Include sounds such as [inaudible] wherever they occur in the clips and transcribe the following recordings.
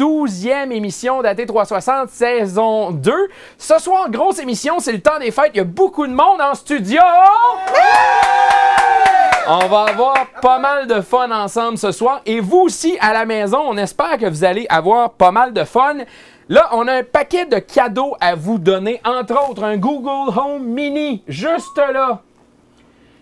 12e émission d'AT360 saison 2. Ce soir, grosse émission, c'est le temps des fêtes. Il y a beaucoup de monde en studio. On va avoir pas mal de fun ensemble ce soir. Et vous aussi à la maison, on espère que vous allez avoir pas mal de fun. Là, on a un paquet de cadeaux à vous donner, entre autres un Google Home Mini, juste là.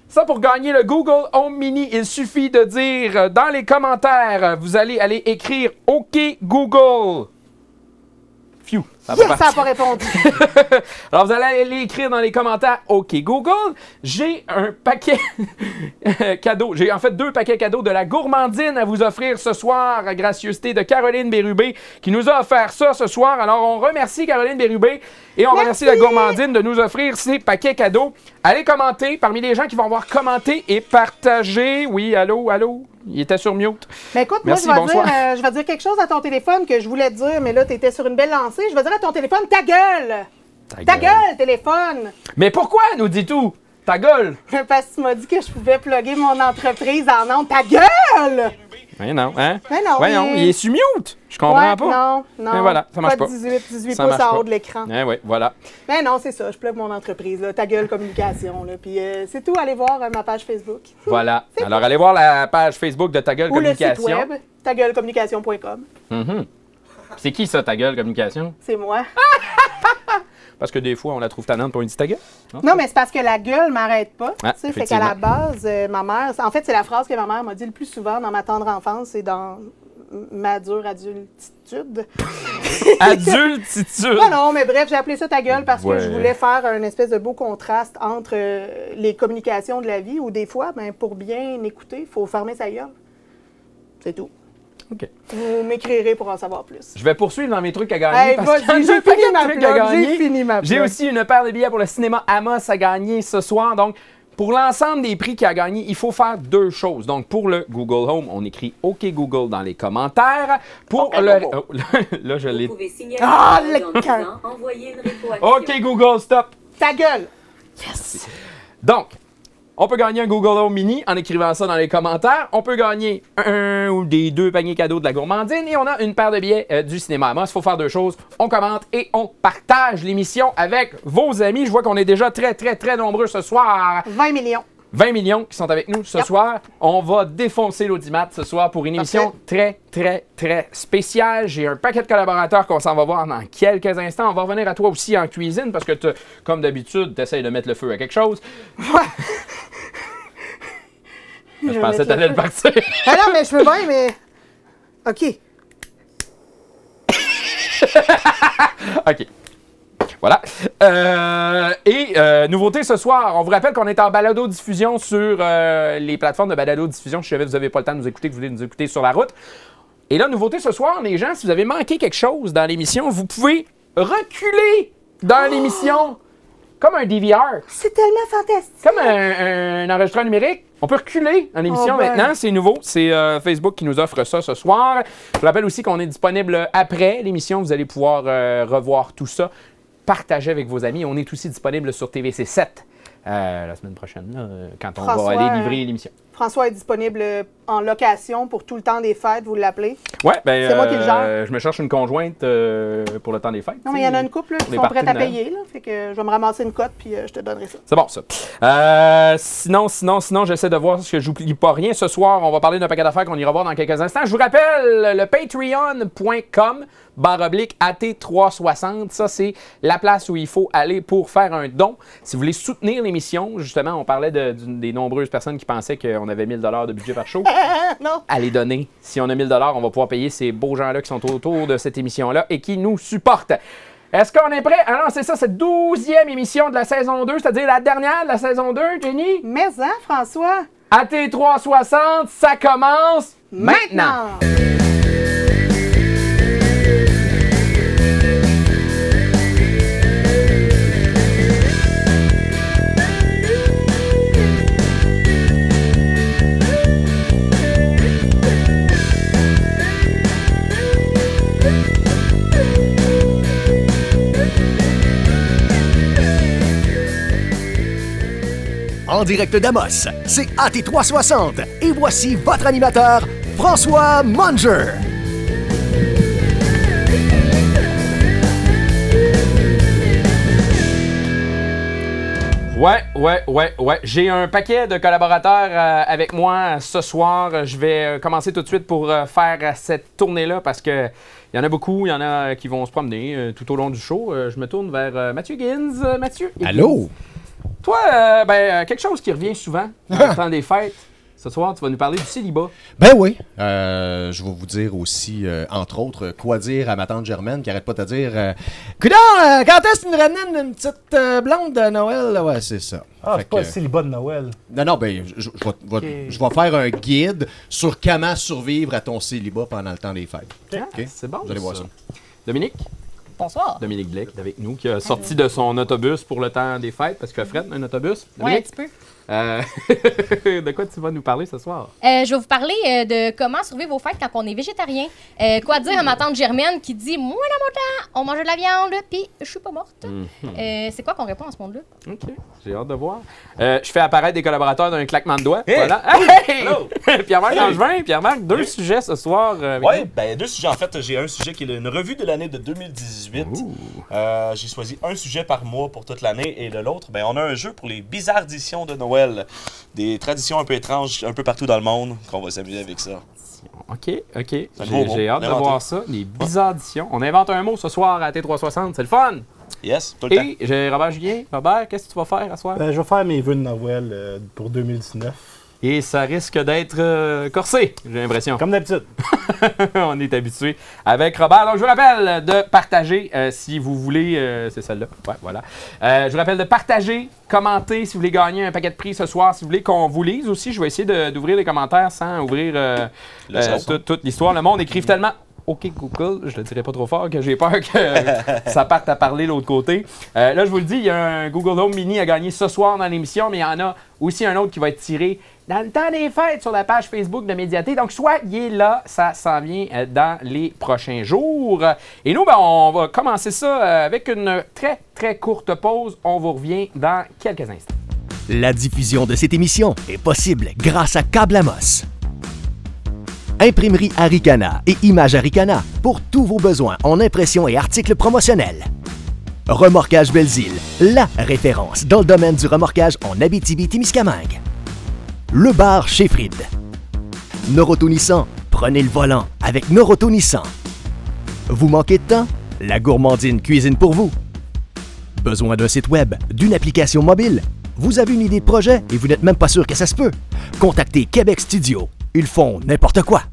Ça, pour gagner le Google Home Mini, il suffit de dire euh, dans les commentaires, euh, vous allez aller écrire OK Google. Phew, ça a pas Yes, ça n'a pas répondu. [laughs] Alors, vous allez aller écrire dans les commentaires OK Google. J'ai un paquet [laughs] cadeau. J'ai en fait deux paquets cadeaux de la gourmandine à vous offrir ce soir, à gracieuseté de Caroline Bérubé qui nous a offert ça ce soir. Alors, on remercie Caroline Bérubé et on remercie la gourmandine de nous offrir ces paquets cadeaux. Allez commenter parmi les gens qui vont avoir commenté et partagé. Oui, allô, allô? Il était sur mute. Mais écoute, Merci, moi, je vais, bonsoir. dire, euh, je vais dire quelque chose à ton téléphone que je voulais te dire, mais là, tu étais sur une belle lancée. Je vais dire à ton téléphone, ta gueule! Ta gueule, téléphone! Mais pourquoi nous dis tout? Ta gueule! [laughs] Parce que tu m'as dit que je pouvais plugger mon entreprise en ondes. Ta gueule! Mais non, hein? Mais non, Voyons, il est- il est sur mute. Je comprends Ouais, pas. Non, non. Mais voilà, ça marche pas. de 18, 18 Ça pouces en haut de l'écran. Eh oui, voilà. Mais non, c'est ça. Je plug mon entreprise, là. Ta gueule communication, là. Puis euh, c'est tout. Allez voir euh, ma page Facebook. Voilà. [laughs] Alors, allez voir la page Facebook de Ta Gueule Ou le site Communication. web, tagueulecommunication.com. Mhm. C'est qui ça, Ta Gueule Communication? C'est moi. [laughs] Parce que des fois, on la trouve tannante pour une petite ta gueule. Non, mais c'est parce que la gueule m'arrête pas. Ah, tu sais, fait qu'à la base, euh, ma mère, en fait, c'est la phrase que ma mère m'a dit le plus souvent dans ma tendre enfance et dans ma dure adultitude. Adultitude. [laughs] [laughs] Non, non, mais bref, j'ai appelé ça ta gueule parce Ouais. que je voulais faire un espèce de beau contraste entre euh, les communications de la vie où des fois, ben, pour bien écouter, il faut fermer sa gueule. C'est tout. OK. Vous m'écrirez pour en savoir plus. Je vais poursuivre dans mes trucs à gagner. Hey, parce j'ai fini de ma trucs plug, à gagner. j'ai fini ma J'ai aussi une paire de billets pour le cinéma Amos à gagner ce soir. Donc, pour l'ensemble des prix qu'il a gagné, il faut faire deux choses. Donc, pour le Google Home, on écrit OK Google dans les commentaires. Pour le. Google. [laughs] Oh, là, je l'ai. Vous pouvez signaler Ah, le une OK Google, stop. Ta gueule! Donc, on peut gagner un Google Home Mini en écrivant ça dans les commentaires. On peut gagner un ou des deux paniers cadeaux de la gourmandine. Et on a une paire de billets euh, du cinéma. Moi, il faut faire deux choses. On commente et on partage l'émission avec vos amis. Je vois qu'on est déjà très, très, très nombreux ce soir. 20 millions. 20 millions qui sont avec nous ce Yep. soir. On va défoncer l'audimat ce soir pour une émission très, très, très spéciale. J'ai un paquet de collaborateurs qu'on s'en va voir dans quelques instants. On va revenir à toi aussi en cuisine parce que, comme d'habitude, tu essaies de mettre le feu à quelque chose. Je pensais que t'allais le partir. Ah non, mais je peux bien, mais. OK. [laughs] OK. Voilà. Euh, et euh, nouveauté ce soir, on vous rappelle qu'on est en balado-diffusion sur euh, les plateformes de balado-diffusion. Je savais que vous n'avez pas le temps de nous écouter, que vous voulez nous écouter sur la route. Et là, nouveauté ce soir, les gens, si vous avez manqué quelque chose dans l'émission, vous pouvez reculer dans l'émission comme un DVR, C'est tellement fantastique. comme un, un enregistreur numérique. On peut reculer dans l'émission Oh ben. maintenant, c'est nouveau. C'est euh, Facebook qui nous offre ça ce soir. Je vous rappelle aussi qu'on est disponible après l'émission. Vous allez pouvoir euh, revoir tout ça. Partagez avec vos amis. On est aussi disponible sur TVC7 euh, la semaine prochaine, là, euh, quand on François, va aller livrer l'émission. François est disponible euh, en location pour tout le temps des fêtes, vous l'appelez? Ouais, ben, c'est moi qui le gère. euh, je me cherche une conjointe euh, pour le temps des fêtes. Non, mais il y en a une couple là, qui sont prêtes à payer. Là, fait que je vais me ramasser une cote puis je te donnerai ça. C'est bon, ça. Euh, sinon, sinon, sinon, j'essaie de voir ce que j'oublie pas rien. Ce soir, on va parler d'un paquet d'affaires qu'on ira voir dans quelques instants. Je vous rappelle le patreon.com barre oblique AT360. Ça, c'est la place où il faut aller pour faire un don. Si vous voulez soutenir l'émission, justement, on parlait de- des nombreuses personnes qui pensaient qu'on avait 1000 de budget par show. [laughs] Ah, non. Allez donner. Si on a 1000 on va pouvoir payer ces beaux gens-là qui sont autour de cette émission-là et qui nous supportent. Est-ce qu'on est prêt? Alors, c'est ça, cette douzième émission de la saison 2, c'est-à-dire la dernière de la saison 2, Jenny? Mais hein, François? AT360, ça commence maintenant! en direct d'Amos. C'est AT360 et voici votre animateur, François Munger. Ouais, ouais, ouais, ouais. J'ai un paquet de collaborateurs euh, avec moi ce soir. Je vais euh, commencer tout de suite pour euh, faire cette tournée-là parce que il y en a beaucoup, il y en a qui vont se promener tout au long du show. je me tourne vers Mathieu Gins. Mathieu. Allô? Toi, euh, ben, euh, quelque chose qui revient souvent [laughs] dans le temps des fêtes. Ce soir, tu vas nous parler du célibat. Ben oui. Euh, je vais vous dire aussi, euh, entre autres, quoi dire à ma tante Germaine qui arrête pas de dire euh, Coudon, euh, quand est-ce que tu nous ramènes une petite euh, blonde de Noël? Ouais, c'est ça. Ah, c'est pas que- le célibat de Noël. Non, non, ben, je, je- je vais, faire un guide sur comment survivre à ton célibat pendant le temps des fêtes. Ah, Ok? C'est bon. Vous allez voir ça. Dominique? Bonsoir. Dominique Blake est avec nous, qui a sorti de son autobus pour le temps des fêtes parce Fred a un autobus. Ouais, un petit peu. Euh, [laughs] de quoi tu vas nous parler ce soir? Euh, je vais vous parler euh, de comment survivre aux fêtes quand on est végétarien. Euh, quoi dire à ma tante Germaine qui dit Moi, dans mon temps, on mange de la viande, puis je suis pas morte. Euh, c'est quoi qu'on répond à ce monde-là? OK, j'ai hâte de voir. Euh, je fais apparaître des collaborateurs d'un claquement de doigts. Hey! Voilà. Hey! Hello! [laughs] Pierre-Marc! Langevin. Pierre-Marc, deux sujets ce soir. euh, nous. ben deux sujets. En fait, j'ai un sujet qui est une revue de l'année de 2018. Euh, j'ai choisi un sujet par mois pour toute l'année et de l'autre, ben on a un jeu pour les bizarditions de Noël. Des traditions un peu étranges un peu partout dans le monde qu'on va s'amuser avec ça. OK, OK. J'ai hâte de voir ça. Les bizarditions. On invente un mot ce soir à T360. C'est le fun. Yes, tout le temps. Et j'ai Robert Julien. Robert, qu'est-ce que tu vas faire à soir? Ben, je vais faire mes vœux de Noël euh, pour 2019. Et ça risque d'être euh, corsé, j'ai l'impression. Comme d'habitude. [laughs] on est habitué avec Robert. Donc, je vous rappelle de partager euh, si vous voulez. euh, c'est celle-là. Ouais, voilà. Euh, je vous rappelle de partager, commenter si vous voulez gagner un paquet de prix ce soir. Si vous voulez qu'on vous lise aussi, je vais essayer d'ouvrir les commentaires sans ouvrir euh, euh, toute l'histoire. Le monde écrive tellement. OK, Google, je le dirai pas trop fort que j'ai peur que [laughs] ça parte à parler l'autre côté. Euh, là, je vous le dis, il y a un Google Home Mini à gagner ce soir dans l'émission, mais il y en a aussi un autre qui va être tiré dans le temps des fêtes sur la page Facebook de Médiaté. Donc, soyez là, ça s'en vient euh, dans les prochains jours. Et nous, ben, on va commencer ça euh, avec une très, très courte pause. On vous revient dans quelques instants. La diffusion de cette émission est possible grâce à Câble Amos. Imprimerie Aricana et Image Aricana pour tous vos besoins en impression et articles promotionnels. Remorquage Belzile, la référence dans le domaine du remorquage en Abitibi-Témiscamingue. Le bar chez Fried. Noroto prenez le volant avec Noroto. Vous manquez de temps? La gourmandine cuisine pour vous. Besoin d'un site web, d'une application mobile? Vous avez une idée de projet et vous n'êtes même pas sûr que ça se peut? Contactez Québec Studio. Ils font n'importe quoi.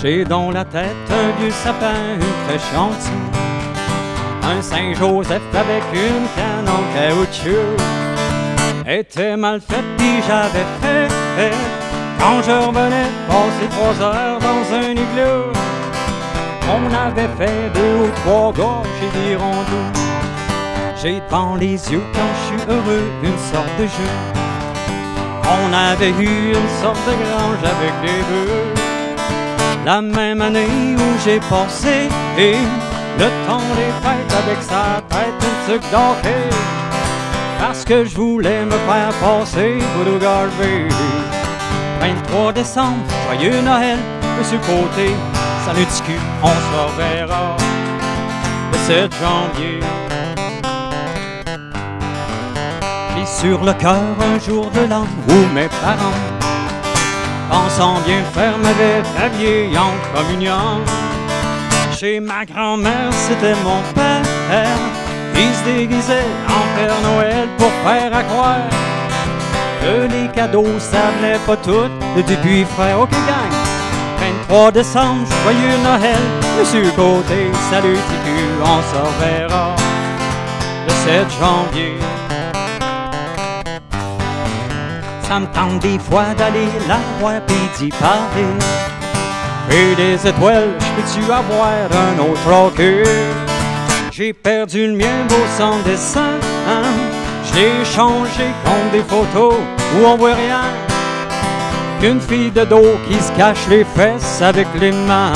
J'ai dans la tête un vieux sapin très gentil. Un Saint-Joseph avec une canne en caoutchouc. Était mal fait, puis j'avais fait. Quand je revenais passer trois heures dans un igloo, on avait fait deux ou trois gorges et des rondeaux. J'ai les yeux quand je suis heureux une sorte de jeu. On avait eu une sorte de grange avec des bœufs. La même année où j'ai passé et le temps des fêtes avec sa tête une tuque d'hockey. Parce que je voulais me faire passer pour Garvey. 23 décembre, joyeux Noël, Monsieur Côté, salut on se reverra le 7 janvier. J'ai sur le cœur un jour de l'an où mes parents pensant bien faire m'avaient habillé en communion. Chez ma grand-mère, c'était mon père. Il se déguisait en Père Noël pour faire à croire que les cadeaux, ça venait pas tout de début frère. Ok, gang! 23 décembre, joyeux Noël, Monsieur Côté, salut TQ, on se reverra le 7 janvier. Ça me tente des fois d'aller la voir pis d'y parler. Et des étoiles, je peux-tu avoir un autre rocker? J'ai perdu le mien beau sans dessin. Je l'ai changé contre des photos où on voit rien. Qu'une fille de dos qui se cache les fesses avec les mains.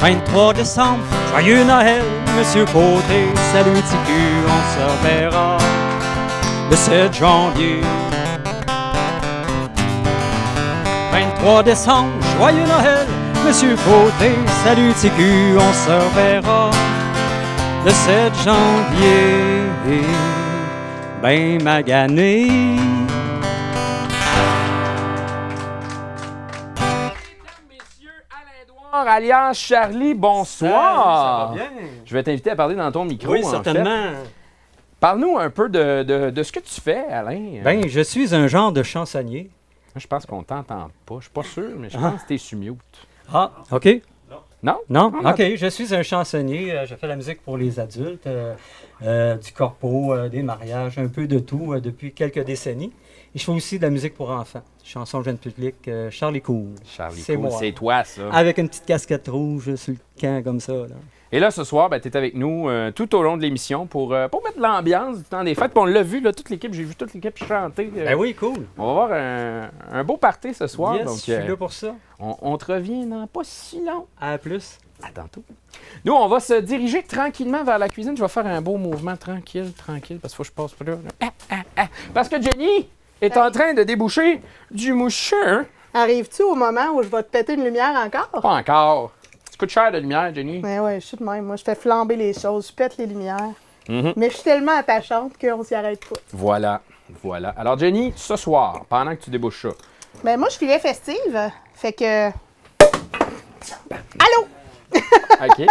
23 décembre, joyeux Noël, Monsieur Côté, salut TQ, on se reverra le 7 janvier. 23 décembre, joyeux Noël, Monsieur Côté, salut TQ, on se reverra le 7 janvier. Ben magané. Alias Charlie, bonsoir. Je vais t'inviter à parler dans ton micro. Oui, en certainement. fait. Parle-nous un peu de, de- de ce que tu fais, Alain. Ben, je suis un genre de chansonnier. Je pense qu'on t'entend pas. Je suis pas sûr, mais je pense que t'es sur mute. Ah, OK. Non? Non? Ah, OK, je suis un chansonnier. Euh, Je fais la musique pour les adultes, euh, euh, du corpo, des mariages, un peu de tout depuis quelques décennies. Et je fais aussi de la musique pour enfants. Chanson jeune public, euh, Charlie Cool. Charlie, C'est cool, moi. c'est toi, ça. Avec une petite casquette rouge sur le camp comme ça. là. Et là, ce soir, ben, tu es avec nous euh, tout au long de l'émission pour, euh, pour mettre l'ambiance du temps des fêtes. Puis on l'a vu, là, toute l'équipe, j'ai vu toute l'équipe chanter. euh, Ben oui, cool. On va avoir un, un beau party ce soir. yes, donc, je suis euh, là pour ça. on, on te revient dans pas si long. À plus. À tantôt. Nous, on va se diriger tranquillement vers la cuisine. Je vais faire un beau mouvement tranquille, tranquille, parce qu'il faut que je passe par là. Ah, ah, ah. Parce que Jenny est en train de déboucher du moucheux. Arrives-tu au moment où je vais te péter une lumière encore? Pas encore. Ça coûte cher de lumière, Jenny. Mais ouais, je suis de même. Moi, je fais flamber les choses, je pète les lumières. Mhm. Mais je suis tellement attachante qu'on s'y arrête pas. Voilà, voilà. Alors, Jenny, ce soir, pendant que tu débouches ça, Ben moi, je filais festive. Fait que. Allô? [laughs] OK.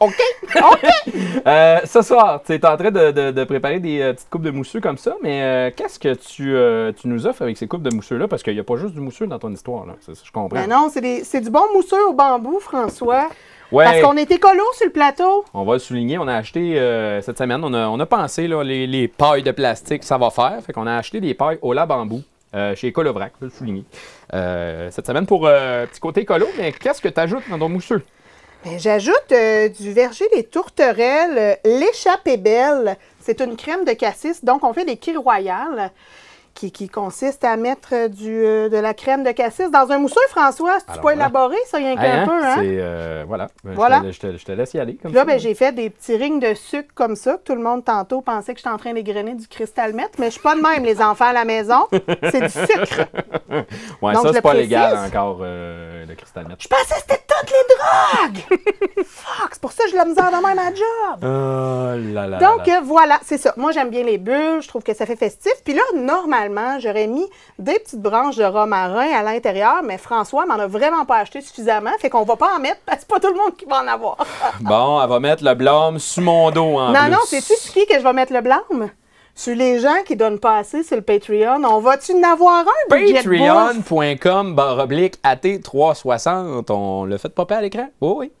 OK. OK. [laughs] Euh, ce soir, tu es en train de, de- de préparer des euh, petites coupes de mousseux comme ça, mais euh, qu'est-ce que tu, tu nous offres avec ces coupes de mousseux-là? Parce qu'il n'y a pas juste du mousseux dans ton histoire, là. Je comprends. Ben non, c'est du bon mousseux au bambou, François. ouais, Parce qu'on est écolo sur le plateau. on va le souligner. On a acheté cette semaine, on a, on a pensé, là, les, les pailles de plastique, ça va faire. Fait qu'on a acheté des pailles au lab bambou. chez Colovrac, je vais le souligner. Cette semaine pour petit côté écolo, mais qu'est-ce que tu ajoutes dans ton mousseux? Ben, J'ajoute euh, du verger des tourterelles, euh, l'échappée belle. C'est une crème de cassis. Donc, on fait des quilles royales qui, qui consiste à mettre euh, du, euh, de la crème de cassis dans un mousseux, François. Pas voilà. élaboré, ça, rien qu'un hein? peu, hein? Euh, voilà. Ben, je Voilà. te- Je te, je te laisse y aller. Comme Puis là, ben, j'ai fait des petits rings de sucre comme ça, que tout le monde tantôt pensait que j'étais en train d'égrener du cristal meth, mais je suis pas de même, les enfants à la maison. C'est du sucre. [laughs] Ouais, Donc, ça, c'est pas précise. légal encore, euh, le cristal meth. Je pensais que c'était toutes les drogues! [laughs] Fuck, c'est pour ça que j'ai la misère de même à job. Oh là là. Donc, là là. euh, voilà, c'est ça. Moi, j'aime bien les bulles. Je trouve que ça fait festif. Puis là, normalement, j'aurais mis des petites branches de romarin à l'intérieur, mais François m'en a vraiment pas acheté suffisamment. Fait qu'on va pas en mettre parce que c'est pas tout le monde qui va en avoir. [laughs] Bon, elle va mettre le blâme sous mon dos en non, plus. non, c'est-tu sur qui que je vais mettre le blâme? Sur les gens qui donnent pas assez sur le Patreon. On va-tu en avoir un? Patreon.com barre oblique AT360. On l'a fait popper à l'écran? Oui, oui.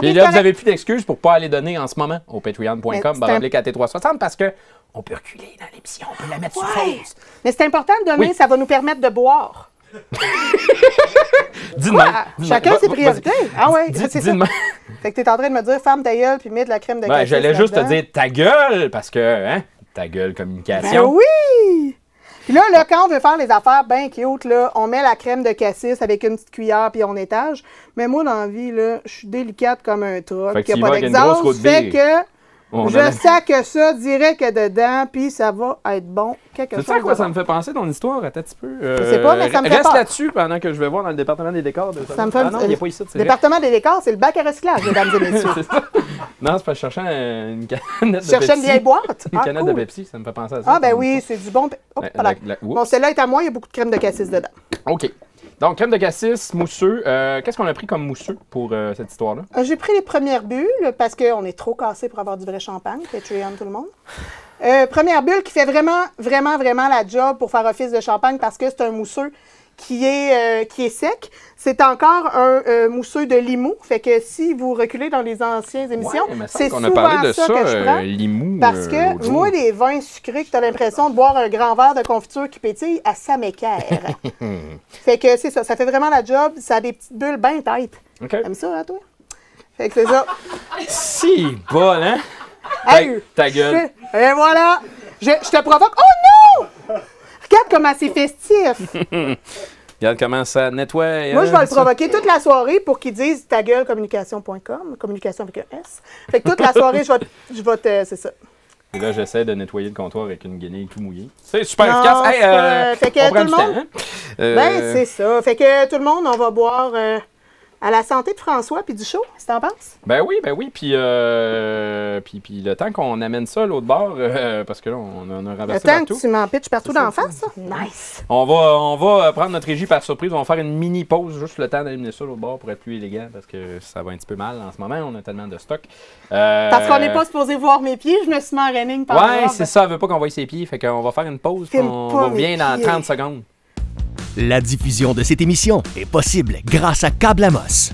Puis là, vous n'avez plus d'excuses pour pas aller donner en ce moment au patreon.com c'est barre un- oblique AT360 parce que on peut reculer dans l'émission, on peut la mettre sur Ouais. pause. Mais c'est important de donner, Oui. ça va nous permettre de boire. [laughs] Dis Quoi? de même. Chacun ses va- priorités. Ah ouais, Dis- c'est dis ça. de même. [laughs] Fait que t'es en train de me dire, ferme ta gueule puis mets de la crème de Ben, cassis J'allais juste te là-dedans. dire ta gueule parce que, hein, ta gueule Ben communication. oui! Puis là, là, quand on veut faire les affaires bien cute, là, on met la crème de cassis avec une petite cuillère puis on étage. Mais moi, dans la vie, là, je suis délicate comme un truc. Fait que Il tu y n'y a vas pas avec une grosse d'exhaust. route Fait que On a je la- sac ça direct dedans puis ça va être bon. Quelque Tu chose sais à quoi ça me fait penser ton histoire? Un petit peu. Euh, Je sais pas, mais ça me fait Reste là-dessus pendant que je vais voir dans le département des décors. De... Ça me fait ah non, il n'est pas ici. Le c'est département des décors, c'est le bac à recyclage, mesdames et [laughs] messieurs. C'est ça. Non, c'est parce que je cherchais un- une canette de cherchais une vieille boîte? Une Ah, canette cool. de Pepsi, ça me fait penser à ça. Ah, ben Ça oui, c'est du bon. La- voilà. la- la- oups. Bon, celle-là est à moi, il y a beaucoup de crème de cassis dedans. OK. Donc, crème de cassis, mousseux. Euh, Qu'est-ce qu'on a pris comme mousseux pour euh, cette histoire-là? Euh, J'ai pris les premières bulles parce qu'on est trop cassé pour avoir du vrai champagne. Patreon, tout le monde. Première bulle qui fait vraiment, vraiment, vraiment la job pour faire office de champagne parce que c'est un mousseux qui est, euh, qui est sec. C'est encore un euh, mousseux de Limoux. Fait que si vous reculez dans les anciennes émissions, Ouais, c'est souvent a parlé de ça, que je prends. euh, Limoux. Parce que moi, les vins sucrés que tu as l'impression de boire un grand verre de confiture qui pétille, à ça m'équerre. [laughs] fait que c'est ça, ça fait vraiment la job. Ça a des petites bulles bien têtes. OK. T'aimes ça, hein, toi? Fait que c'est ça. Si, bol, hein? Ta, Hey, ta gueule. Et voilà! Je, je te provoque. Oh non! Regarde comment c'est festif. [laughs] Regarde comment ça nettoie. Moi, je vais hein, le ça. provoquer toute la soirée pour qu'il dise ta gueule communication.com, communication avec un S. Fait que toute la soirée, je vais, te- je vais te. C'est ça. Et là, j'essaie de nettoyer le comptoir avec une guenille tout mouillée. C'est super Non, efficace. Hey, euh, fait que on prend tout le temps, monde- hein? Euh, Ben, c'est ça. Fait que tout le monde, on va boire euh, à la santé de François puis du chaud. Qu'est-ce que t'en penses? Ben oui, ben oui. Puis, euh, puis, puis le temps qu'on amène ça à l'autre bord, euh, parce que là, on en a Le renversé temps que partout. tu m'en pitches partout d'en face, ça? Nice! On va, on va euh, prendre notre régie par surprise. On va faire une mini pause, juste le temps d'amener ça à l'autre bord pour être plus élégant, parce que ça va un petit peu mal en ce moment. On a tellement de stock. Euh, Parce qu'on n'est pas supposé voir mes pieds, je me suis mis en running par Ouais, c'est ça. Elle veut pas qu'on voie ses pieds. Fait qu'on va faire une pause. on pas revient dans pieds. 30 secondes. La diffusion de cette émission est possible grâce à Câble-Amos.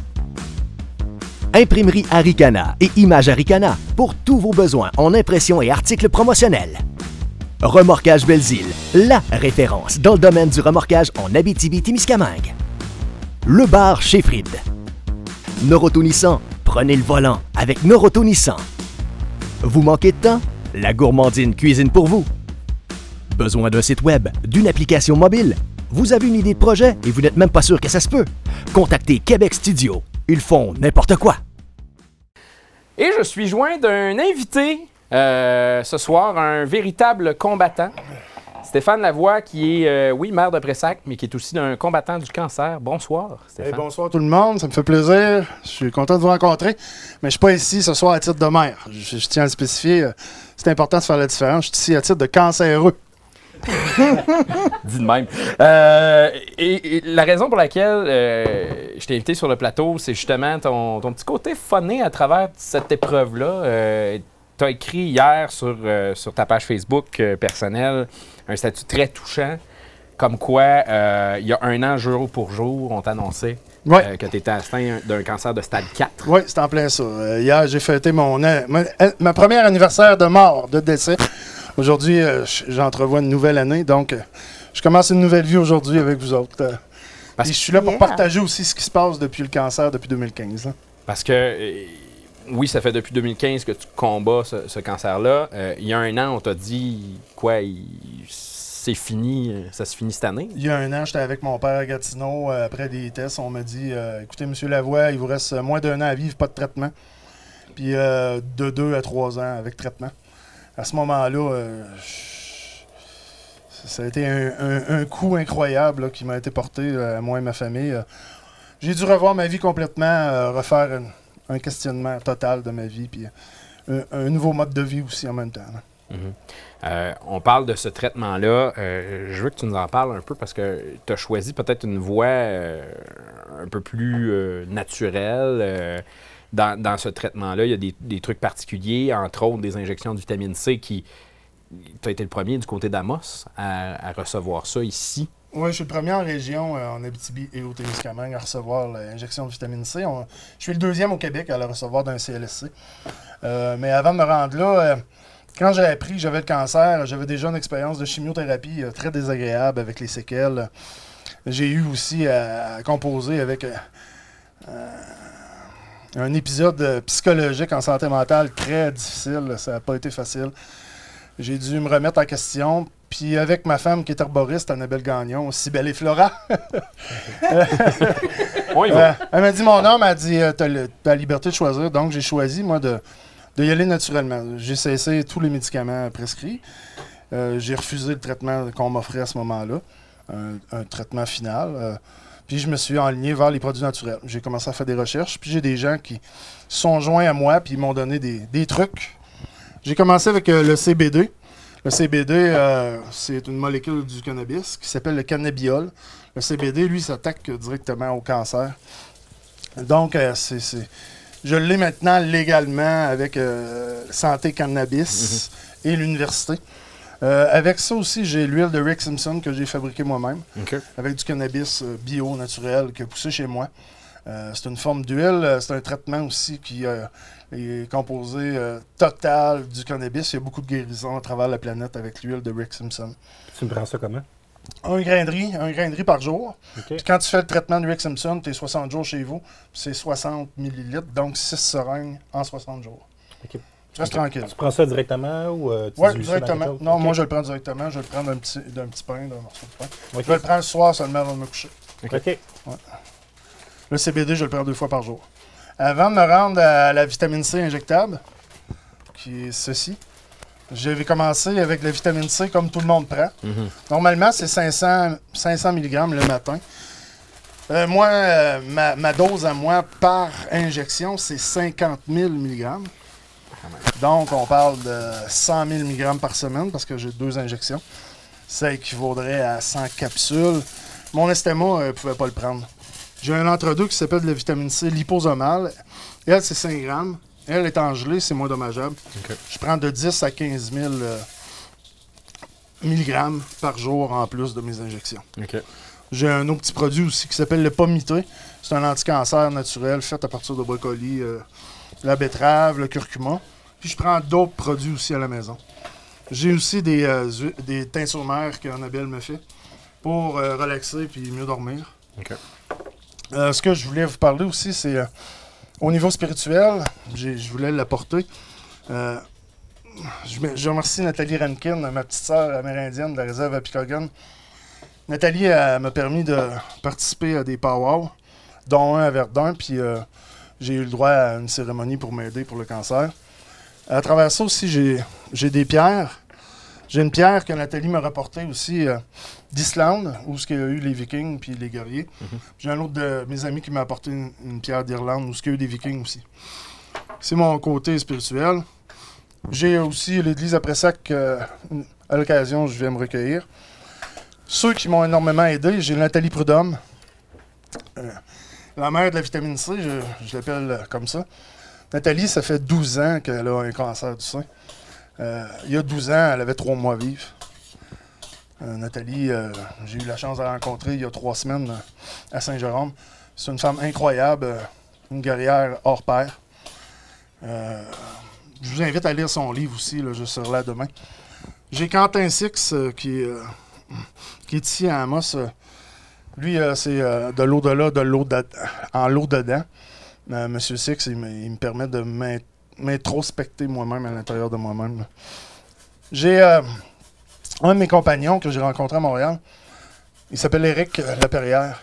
Imprimerie Aricana et Image Aricana pour tous vos besoins en impression et articles promotionnels. Remorquage Belzile, la référence dans le domaine du remorquage en Abitibi-Témiscamingue. Le bar chez Fried. Noroto prenez le volant avec Noroto. Vous manquez de temps? La gourmandine cuisine pour vous. Besoin d'un site web, d'une application mobile? Vous avez une idée de projet et vous n'êtes même pas sûr que ça se peut? Contactez Québec Studio. Ils font n'importe quoi. Et je suis joint d'un invité euh, ce soir, un véritable combattant. Stéphane Lavoie, qui est, euh, oui, maire de Pressac, mais qui est aussi un combattant du cancer. Bonsoir, Hey, Stéphane. bonsoir tout le monde, ça me fait plaisir. Je suis content de vous rencontrer. Mais je suis pas ici ce soir à titre de maire. Je, je tiens à le spécifier. euh, C'est important de faire la différence. Je suis ici à titre de cancéreux. [laughs] Dit de même. Euh, et, et la raison pour laquelle euh, je t'ai invité sur le plateau, c'est justement ton, ton petit côté funné à travers cette épreuve-là. Euh, tu as écrit hier sur, euh, sur ta page Facebook personnelle un statut très touchant, comme quoi, il y a un an, jour pour jour, on t'annonçait euh, que tu étais atteint d'un cancer de stade 4. Oui, c'est en plein ça. Euh, hier, j'ai fêté mon, ma, ma première anniversaire de mort, de décès. Aujourd'hui, euh, j'entrevois une nouvelle année. Donc, euh, je commence une nouvelle vie aujourd'hui avec vous autres. Euh, Parce puis je suis là pour Yeah. partager aussi ce qui se passe depuis le cancer, depuis 2015. hein. Parce que, oui, ça fait depuis 2015 que tu combats ce, ce cancer-là. Euh, il y a un an, on t'a dit, quoi, il- c'est fini, ça se finit cette année? Il y a un an, j'étais avec mon père à Gatineau. euh, après des tests, on m'a dit euh, Écoutez, monsieur Lavoie, il vous reste moins d'un an à vivre, pas de traitement. Puis de deux à trois ans avec traitement. À ce moment-là, euh, ça a été un, coup incroyable qui m'a été porté euh, à moi et ma famille. Euh, J'ai dû revoir ma vie complètement, euh, refaire un, questionnement total de ma vie, puis un, nouveau mode de vie aussi en même temps. Euh, on parle de ce traitement-là. euh, je veux que tu nous en parles un peu parce que tu as choisi peut-être une voie euh, un peu plus euh, naturelle. Dans, ce traitement-là, il y a des, trucs particuliers, entre autres des injections de vitamine C qui. Tu as été le premier du côté d'Amos à, recevoir ça ici. Oui, je suis le premier en région, euh, en Abitibi et au Témiscamingue, à recevoir l'injection de vitamine C. Je suis le deuxième au Québec à la recevoir d'un CLSC. Euh, mais avant de me rendre là, euh, quand j'ai appris que j'avais le cancer, j'avais déjà une expérience de chimiothérapie très désagréable avec les séquelles. J'ai eu aussi à, composer avec un épisode euh, psychologique en santé mentale très difficile. Ça n'a pas été facile. J'ai dû me remettre en question. Puis avec ma femme qui est herboriste, Annabelle Gagnon, Cybelle et Flora, [laughs] va. euh, elle m'a dit Mon homme a dit euh, T'as la liberté de choisir. Donc j'ai choisi, moi, de, de y aller naturellement. J'ai cessé tous les médicaments prescrits. Euh, j'ai refusé le traitement qu'on m'offrait à ce moment-là, un, un traitement final. euh, puis je me suis enligné vers les produits naturels. J'ai commencé à faire des recherches. Puis j'ai des gens qui sont joints à moi puis ils m'ont donné des, des trucs. J'ai commencé avec euh, le CBD. Le CBD, euh, c'est une molécule du cannabis qui s'appelle le cannabiol. Le CBD, lui, s'attaque directement au cancer. Donc, euh, c'est, je l'ai maintenant légalement avec Santé Cannabis et l'université. Euh, avec ça aussi, j'ai l'huile de Rick Simpson que j'ai fabriquée moi-même, avec du cannabis euh, bio, naturel, qui a poussé chez moi. Euh, c'est une forme d'huile, c'est un traitement aussi qui euh, est composé total du cannabis. Il y a beaucoup de guérisons à travers la planète avec l'huile de Rick Simpson. Tu me prends ça comment? Un grain de riz, un grain de riz par jour. Puis quand tu fais le traitement de Rick Simpson, tu es 60 jours chez vous, puis c'est 60 millilitres, donc 6 seringues en 60 jours. Tu restes OK. tranquille. Tu prends ça directement ou euh, tu Oui, directement. chose? Non, moi je le prends directement. Je vais le prendre d'un petit, d'un petit pain, d'un morceau de pain. OK. Je vais le prendre le soir seulement avant de me coucher. OK. Le CBD, je le prends deux fois par jour. Avant de me rendre à la vitamine C injectable, qui est ceci, J'avais commencé avec la vitamine C comme tout le monde prend. Normalement, c'est 500, 500 mg le matin. Euh, moi, euh, ma, ma dose à moi par injection, c'est 50 000 mg. Donc, on parle de 100 000 mg par semaine parce que j'ai deux injections. Ça équivaudrait à 100 capsules. Mon estomac ne pouvait pas le prendre. J'ai un entre-deux qui s'appelle de la vitamine C liposomale. Elle, c'est 5 grammes. Elle est en gelée, c'est moins dommageable. Je prends de 10 à 15 000 euh, milligrammes par jour en plus de mes injections. J'ai un autre petit produit aussi qui s'appelle le pomité. C'est un anticancer naturel fait à partir de brocoli, euh, la betterave, le curcuma. Puis je prends d'autres produits aussi à la maison. J'ai aussi des, euh, des teintures mères qu'Annabelle me fait pour euh, relaxer puis mieux dormir. Euh, ce que je voulais vous parler aussi, c'est euh, au niveau spirituel, je voulais l'apporter. Je, me- je remercie Nathalie Rankin, ma petite sœur amérindienne de la réserve à Picogan. Nathalie m'a permis de participer à des powwows, dont un à Verdun, puis j'ai eu le droit à une cérémonie pour m'aider pour le cancer. À travers ça aussi, j'ai des pierres. J'ai une pierre que Nathalie m'a rapportée aussi euh, d'Islande, où il y a eu les Vikings puis les guerriers. J'ai un autre de mes amis qui m'a apporté une, une pierre d'Irlande, où il y a eu des Vikings aussi. C'est mon côté spirituel. J'ai aussi l'église après ça que, à l'occasion, je vais me recueillir. Ceux qui m'ont énormément aidé, j'ai Nathalie Prudhomme, euh, la mère de la vitamine C, je, je l'appelle euh, comme ça. Nathalie, ça fait 12 ans qu'elle a un cancer du sein. Euh, il y a 12 ans, elle avait 3 mois vivre. Euh, Nathalie, euh, j'ai eu la chance de la rencontrer il y a 3 semaines à Saint-Jérôme. C'est une femme incroyable, une guerrière hors pair. Je vous invite à lire son livre aussi, je serai là demain. J'ai Quentin Six qui, est, ici à Amos. lui, c'est de l'au-delà, de l'eau en l'eau dedans. Euh, Monsieur Six, il me, il me permet de m'in- m'introspecter moi-même à l'intérieur de moi-même. J'ai euh, un de mes compagnons que j'ai rencontré à Montréal. Il s'appelle Éric euh, Laperrière.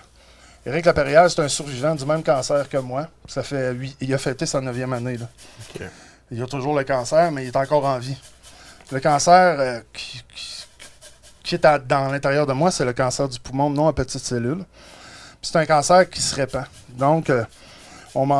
Éric Laperrière, c'est un survivant du même cancer que moi. Ça fait il a fêté sa neuvième année. Là. Il a toujours le cancer, mais il est encore en vie. Le cancer euh, qui, qui- qui est à- dans l'intérieur de moi, c'est le cancer du poumon non à petites cellules. C'est un cancer qui se répand. Donc, euh, on m'en